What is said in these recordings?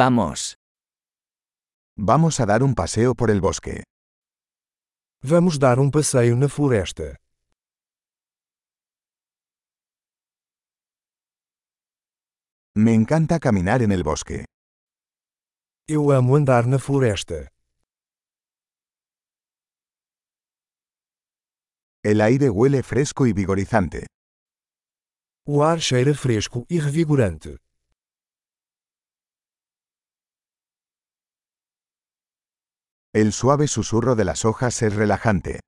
Vamos. Vamos a dar un paseo por el bosque. Vamos dar um passeio na floresta. Me encanta caminar en el bosque. Eu amo andar na floresta. El aire huele fresco y vigorizante. O ar cheira fresco e revigorante. El suave susurro de las hojas es relajante.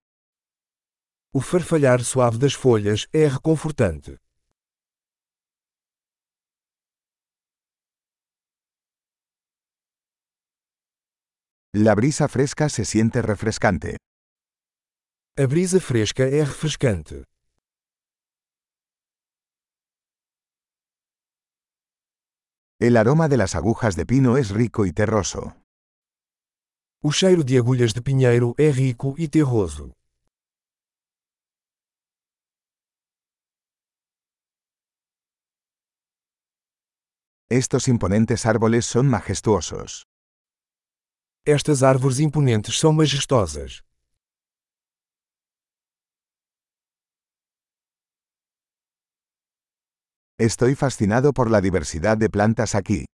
O farfalhar suave das folhas é reconfortante. La brisa fresca se siente refrescante. A brisa fresca é refrescante. El aroma de las agujas de pino es rico y terroso. O cheiro de agulhas de pinheiro é rico e terroso. Estos imponentes árboles son majestuosos. Estas árvores imponentes são majestosas. Estoy fascinado por la diversidad de plantas aquí.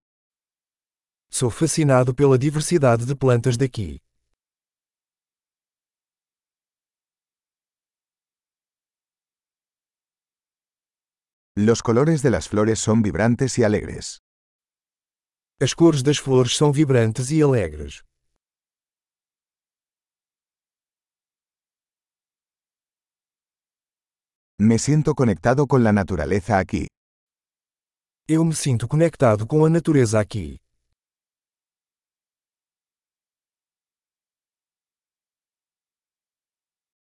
Sou fascinado pela diversidade de plantas daqui. Los colores de las flores son vibrantes y alegres. As cores das flores são vibrantes e alegres. Me siento conectado con la naturaleza aquí. Eu me sinto conectado com a natureza aqui.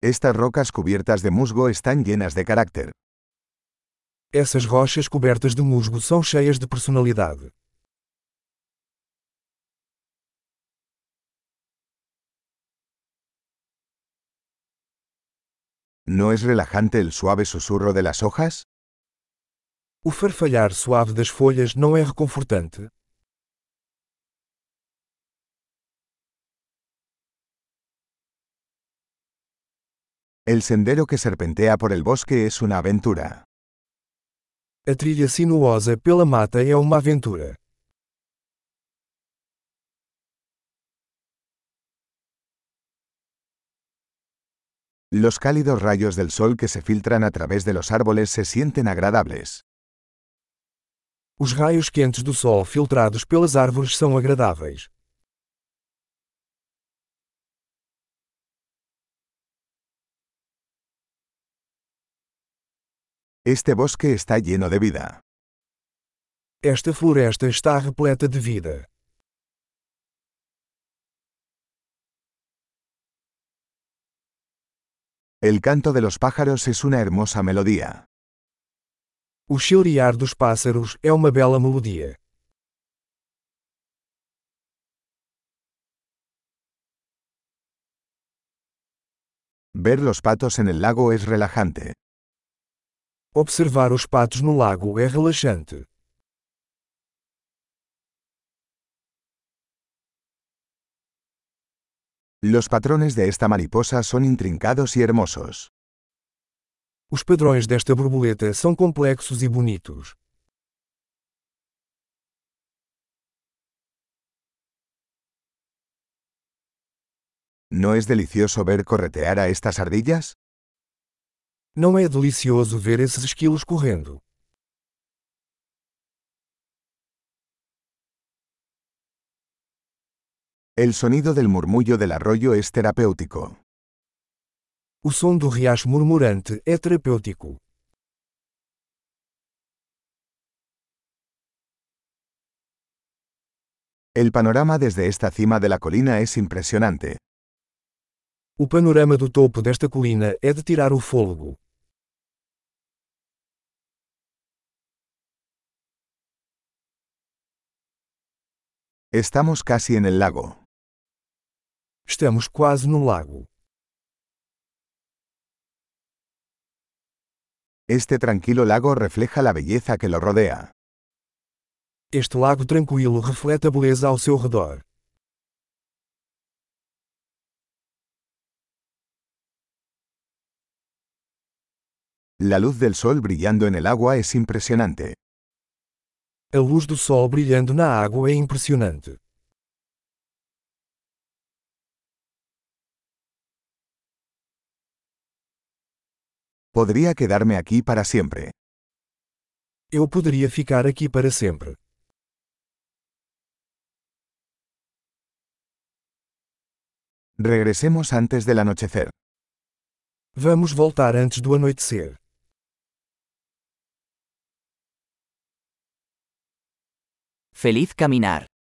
Estas rocas cubiertas de musgo están llenas de carácter. Essas rochas cobertas de musgo são cheias de personalidade. ¿No es relajante el suave susurro de las hojas? O farfalhar suave das folhas não é reconfortante? El sendero que serpentea por el bosque es una aventura. A trilha sinuosa pela mata é uma aventura. Los cálidos rayos del sol que se filtran a través de los árboles se sienten agradables. Os raios quentes do sol filtrados pelas árvores são agradáveis. Este bosque está lleno de vida. Esta floresta está repleta de vida. El canto de los pájaros es una hermosa melodía. O chilrear dos pássaros é uma bela melodia. Ver los patos en el lago es relajante. Observar os patos no lago é relaxante. Los patrones de esta mariposa son intrincados y hermosos. Os padrões desta borboleta são complexos e bonitos. ¿No es delicioso ver corretear a estas ardillas? Não é delicioso ver esses esquilos correndo. El sonido del murmullo del arroyo es terapéutico. O som do riacho murmurante é terapêutico. El panorama desde esta cima de la colina es impresionante. O panorama do topo desta colina é de tirar o fôlego. Estamos casi en el lago. Estamos quase no lago. Este tranquilo lago refleja la belleza que lo rodea. Este lago tranquilo reflete a beleza ao seu redor. La luz del sol brillando en el agua es impresionante. A luz do sol brilhando na água é impressionante. Podría quedarme aquí para siempre. Eu poderia ficar aqui para sempre. Regresemos antes del anochecer. Vamos voltar antes do anoitecer. Feliz caminar.